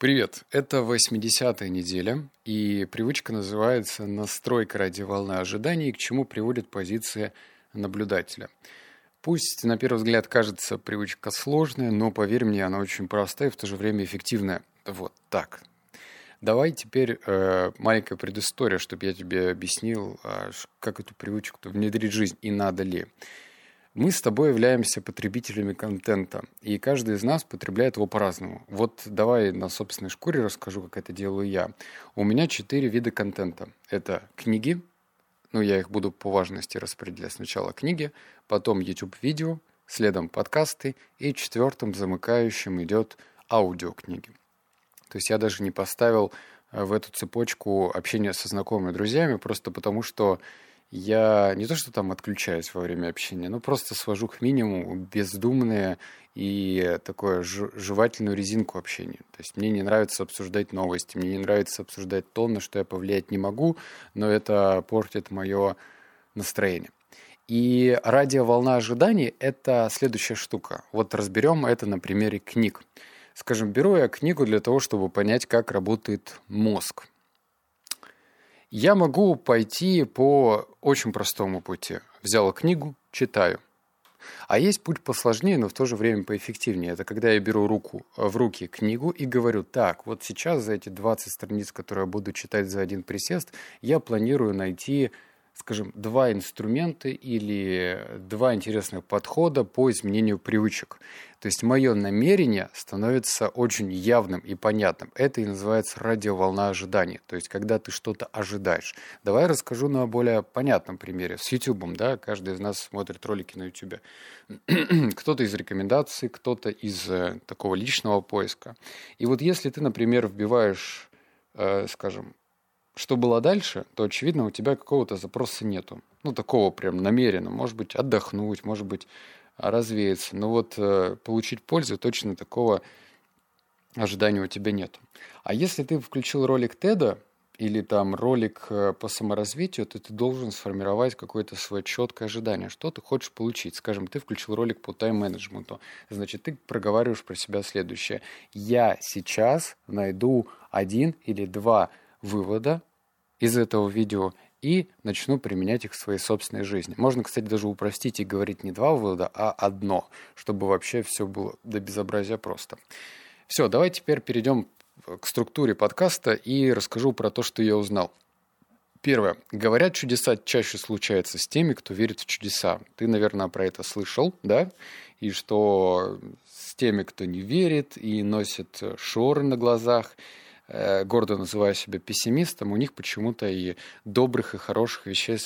Привет, это 80-я неделя, и привычка называется «Настройка ради волны ожиданий», к чему приводит позиция наблюдателя. Пусть на первый взгляд кажется привычка сложная, но поверь мне, она очень простая и в то же время эффективная. Вот так. Давай теперь э, маленькая предыстория, чтобы я тебе объяснил, э, как эту привычку внедрить в жизнь и надо ли. Мы с тобой являемся потребителями контента, и каждый из нас потребляет его по-разному. Вот давай на собственной шкуре расскажу, как это делаю я. У меня четыре вида контента. Это книги, ну я их буду по важности распределять. Сначала книги, потом YouTube-видео, следом подкасты, и четвертым замыкающим идет аудиокниги. То есть я даже не поставил э, в эту цепочку общения со знакомыми друзьями, просто потому что я не то что там отключаюсь во время общения, но просто свожу к минимуму бездумное и такое жевательную резинку общения. То есть мне не нравится обсуждать новости, мне не нравится обсуждать то, на что я повлиять не могу, но это портит мое настроение. И радиоволна ожиданий – это следующая штука. Вот разберем это на примере книг. Скажем, беру я книгу для того, чтобы понять, как работает мозг. Я могу пойти по очень простому пути. Взял книгу, читаю. А есть путь посложнее, но в то же время поэффективнее. Это когда я беру руку, в руки книгу и говорю, так, вот сейчас за эти 20 страниц, которые я буду читать за один присест, я планирую найти скажем, два инструмента или два интересных подхода по изменению привычек. То есть мое намерение становится очень явным и понятным. Это и называется радиоволна ожидания. То есть когда ты что-то ожидаешь. Давай расскажу на более понятном примере. С YouTube, да, каждый из нас смотрит ролики на YouTube. кто-то из рекомендаций, кто-то из э, такого личного поиска. И вот если ты, например, вбиваешь, э, скажем, что было дальше, то, очевидно, у тебя какого-то запроса нету. Ну, такого прям намеренно. Может быть, отдохнуть, может быть, развеяться. Но вот э, получить пользу точно такого ожидания у тебя нет. А если ты включил ролик Теда или там ролик э, по саморазвитию, то ты должен сформировать какое-то свое четкое ожидание, что ты хочешь получить. Скажем, ты включил ролик по тайм-менеджменту, значит, ты проговариваешь про себя следующее. Я сейчас найду один или два вывода из этого видео и начну применять их в своей собственной жизни. Можно, кстати, даже упростить и говорить не два вывода, а одно, чтобы вообще все было до безобразия просто. Все, давай теперь перейдем к структуре подкаста и расскажу про то, что я узнал. Первое. Говорят, чудеса чаще случаются с теми, кто верит в чудеса. Ты, наверное, про это слышал, да? И что с теми, кто не верит и носит шоры на глазах – гордо называю себя пессимистом, у них почему-то и добрых и хороших вещей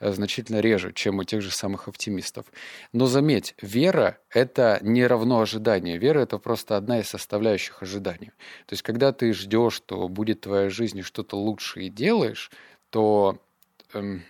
э, значительно реже, чем у тех же самых оптимистов. Но заметь, вера – это не равно ожидание. Вера – это просто одна из составляющих ожидания. То есть, когда ты ждешь, что будет твоя жизнь и что-то лучше и делаешь, то эм,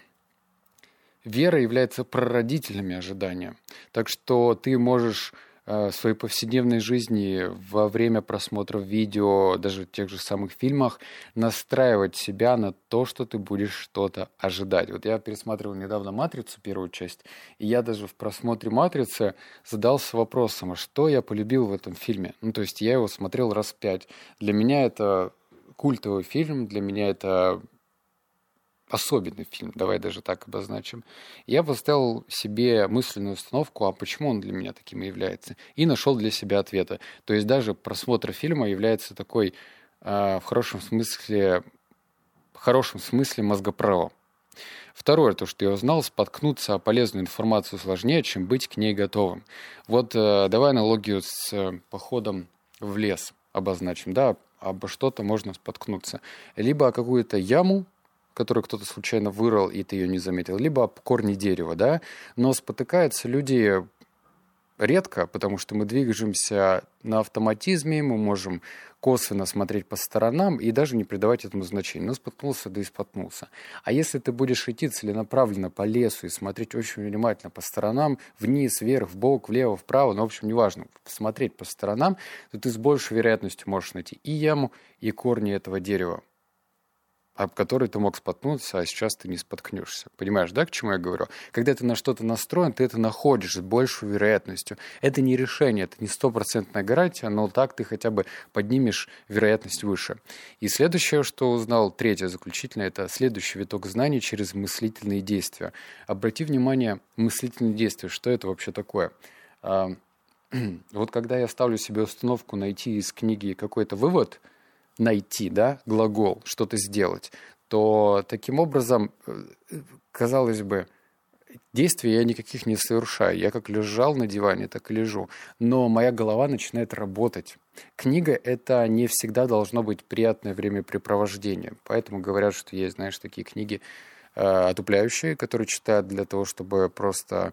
вера является прародителями ожидания. Так что ты можешь Э, своей повседневной жизни во время просмотра видео, даже тех же самых фильмах, настраивать себя на то, что ты будешь что-то ожидать. Вот я пересматривал недавно «Матрицу», первую часть, и я даже в просмотре «Матрицы» задался вопросом, а что я полюбил в этом фильме? Ну, то есть я его смотрел раз пять. Для меня это культовый фильм, для меня это особенный фильм, давай даже так обозначим. Я поставил себе мысленную установку, а почему он для меня таким является, и нашел для себя ответы. То есть даже просмотр фильма является такой э, в хорошем смысле, в хорошем смысле мозгоправом. Второе, то, что я узнал, споткнуться о полезную информацию сложнее, чем быть к ней готовым. Вот э, давай аналогию с э, походом в лес обозначим, да, обо что-то можно споткнуться. Либо о какую-то яму, которую кто-то случайно вырыл, и ты ее не заметил, либо об корни дерева, да, но спотыкаются люди редко, потому что мы двигаемся на автоматизме, мы можем косвенно смотреть по сторонам и даже не придавать этому значения. Но споткнулся, да и споткнулся. А если ты будешь идти целенаправленно по лесу и смотреть очень внимательно по сторонам, вниз, вверх, вбок, влево, вправо, ну, в общем, неважно, смотреть по сторонам, то ты с большей вероятностью можешь найти и яму, и корни этого дерева об который ты мог споткнуться, а сейчас ты не споткнешься. Понимаешь, да, к чему я говорю? Когда ты на что-то настроен, ты это находишь с большей вероятностью. Это не решение, это не стопроцентная гарантия, но так ты хотя бы поднимешь вероятность выше. И следующее, что узнал, третье заключительное, это следующий виток знаний через мыслительные действия. Обрати внимание, мыслительные действия, что это вообще такое? А, вот когда я ставлю себе установку найти из книги какой-то вывод, найти, да, глагол, что-то сделать, то таким образом, э, казалось бы, действий я никаких не совершаю. Я как лежал на диване, так и лежу. Но моя голова начинает работать. Книга — это не всегда должно быть приятное времяпрепровождение. Поэтому говорят, что есть, знаешь, такие книги э, отупляющие, которые читают для того, чтобы просто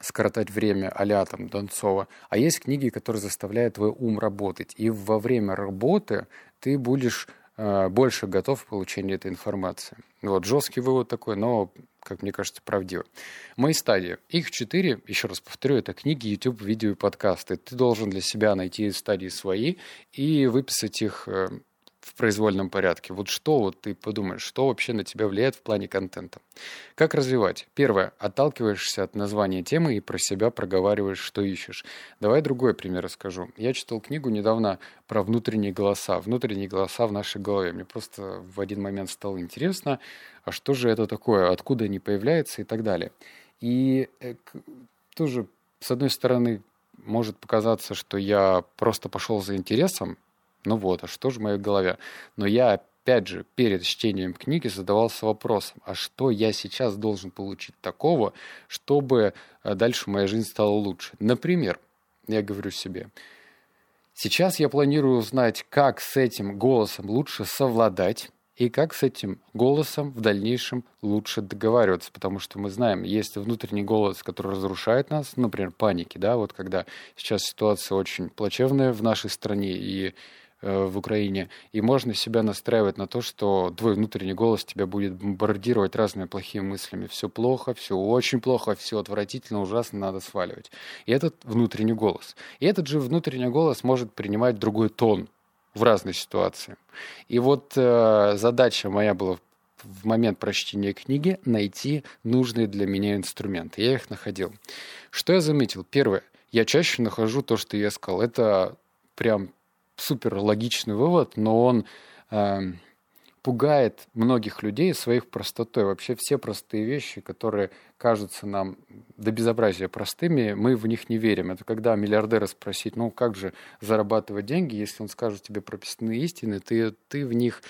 скоротать время а там Донцова. А есть книги, которые заставляют твой ум работать. И во время работы ты будешь э, больше готов к получению этой информации. Вот, жесткий вывод такой, но, как мне кажется, правдивый. Мои стадии. Их четыре, еще раз повторю, это книги, YouTube, видео и подкасты. Ты должен для себя найти стадии свои и выписать их э, в произвольном порядке. Вот что вот ты подумаешь, что вообще на тебя влияет в плане контента. Как развивать? Первое. Отталкиваешься от названия темы и про себя проговариваешь, что ищешь. Давай другой пример расскажу. Я читал книгу недавно про внутренние голоса. Внутренние голоса в нашей голове. Мне просто в один момент стало интересно, а что же это такое, откуда они появляются и так далее. И э, тоже, с одной стороны, может показаться, что я просто пошел за интересом, ну вот, а что же в моей голове? Но я, опять же, перед чтением книги задавался вопросом, а что я сейчас должен получить такого, чтобы э, дальше моя жизнь стала лучше? Например, я говорю себе, сейчас я планирую узнать, как с этим голосом лучше совладать, и как с этим голосом в дальнейшем лучше договариваться, потому что мы знаем, есть внутренний голос, который разрушает нас, например, паники, да, вот когда сейчас ситуация очень плачевная в нашей стране, и в Украине, и можно себя настраивать на то, что твой внутренний голос тебя будет бомбардировать разными плохими мыслями. Все плохо, все очень плохо, все отвратительно, ужасно, надо сваливать. И этот внутренний голос. И этот же внутренний голос может принимать другой тон в разной ситуации. И вот э, задача моя была в момент прочтения книги найти нужные для меня инструменты. Я их находил. Что я заметил? Первое. Я чаще нахожу то, что я искал. Это прям супер логичный вывод, но он э, пугает многих людей своих простотой. Вообще все простые вещи, которые кажутся нам до безобразия простыми, мы в них не верим. Это когда миллиардера спросить, ну как же зарабатывать деньги, если он скажет тебе прописанные истины, ты, ты в них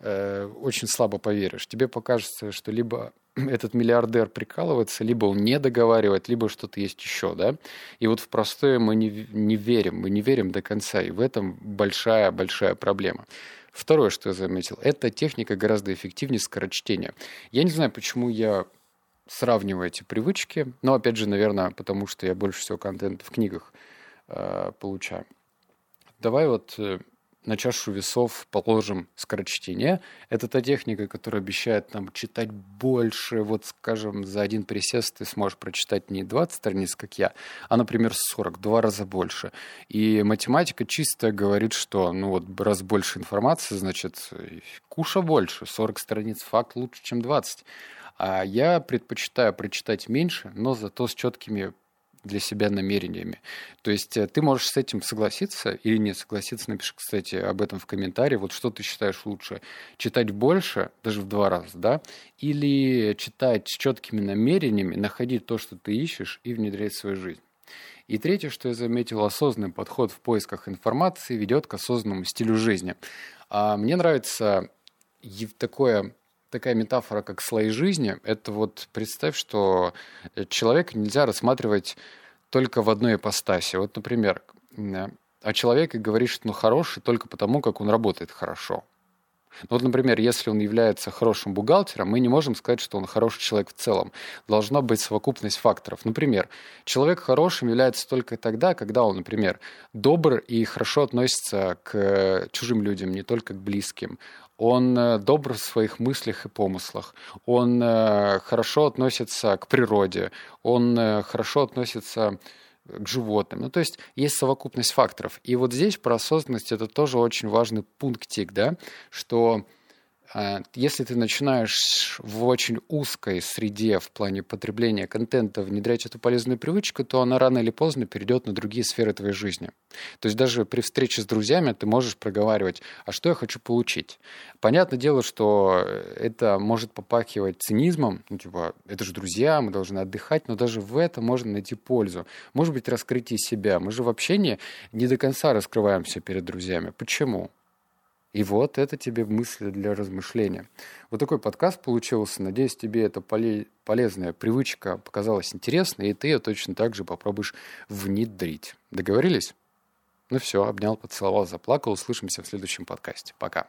э, очень слабо поверишь. Тебе покажется, что либо этот миллиардер прикалывается, либо он не договаривает, либо что-то есть еще, да. И вот в простое мы не, не верим, мы не верим до конца, и в этом большая-большая проблема. Второе, что я заметил, это техника гораздо эффективнее скорочтения. Я не знаю, почему я сравниваю эти привычки, но, опять же, наверное, потому что я больше всего контента в книгах э, получаю. Давай вот э, на чашу весов положим скорочтение. Это та техника, которая обещает нам читать больше. Вот, скажем, за один присест ты сможешь прочитать не 20 страниц, как я, а, например, 40, два раза больше. И математика чисто говорит, что, ну вот, раз больше информации, значит, куша больше. 40 страниц факт лучше, чем 20. А я предпочитаю прочитать меньше, но зато с четкими для себя намерениями. То есть э, ты можешь с этим согласиться или не согласиться. Напиши, кстати, об этом в комментарии. Вот что ты считаешь лучше? Читать больше, даже в два раза, да? Или читать с четкими намерениями, находить то, что ты ищешь, и внедрять в свою жизнь. И третье, что я заметил, осознанный подход в поисках информации ведет к осознанному стилю жизни. А мне нравится такое такая метафора, как слои жизни, это вот представь, что человека нельзя рассматривать только в одной ипостаси. Вот, например, о человеке говорит, что он хороший только потому, как он работает хорошо. Ну, вот, например, если он является хорошим бухгалтером, мы не можем сказать, что он хороший человек в целом. Должна быть совокупность факторов. Например, человек хорошим является только тогда, когда он, например, добр и хорошо относится к чужим людям, не только к близким он э, добр в своих мыслях и помыслах, он э, хорошо относится к природе, он э, хорошо относится к животным. Ну, то есть есть совокупность факторов. И вот здесь про осознанность это тоже очень важный пунктик, да, что если ты начинаешь в очень узкой среде в плане потребления контента внедрять эту полезную привычку, то она рано или поздно перейдет на другие сферы твоей жизни. То есть даже при встрече с друзьями ты можешь проговаривать, а что я хочу получить. Понятное дело, что это может попахивать цинизмом, ну, типа, это же друзья, мы должны отдыхать, но даже в этом можно найти пользу. Может быть, раскрытие себя. Мы же в общении не до конца раскрываемся перед друзьями. Почему? И вот это тебе мысли для размышления. Вот такой подкаст получился. Надеюсь, тебе эта полезная привычка показалась интересной, и ты ее точно так же попробуешь внедрить. Договорились? Ну все, обнял, поцеловал, заплакал. Услышимся в следующем подкасте. Пока.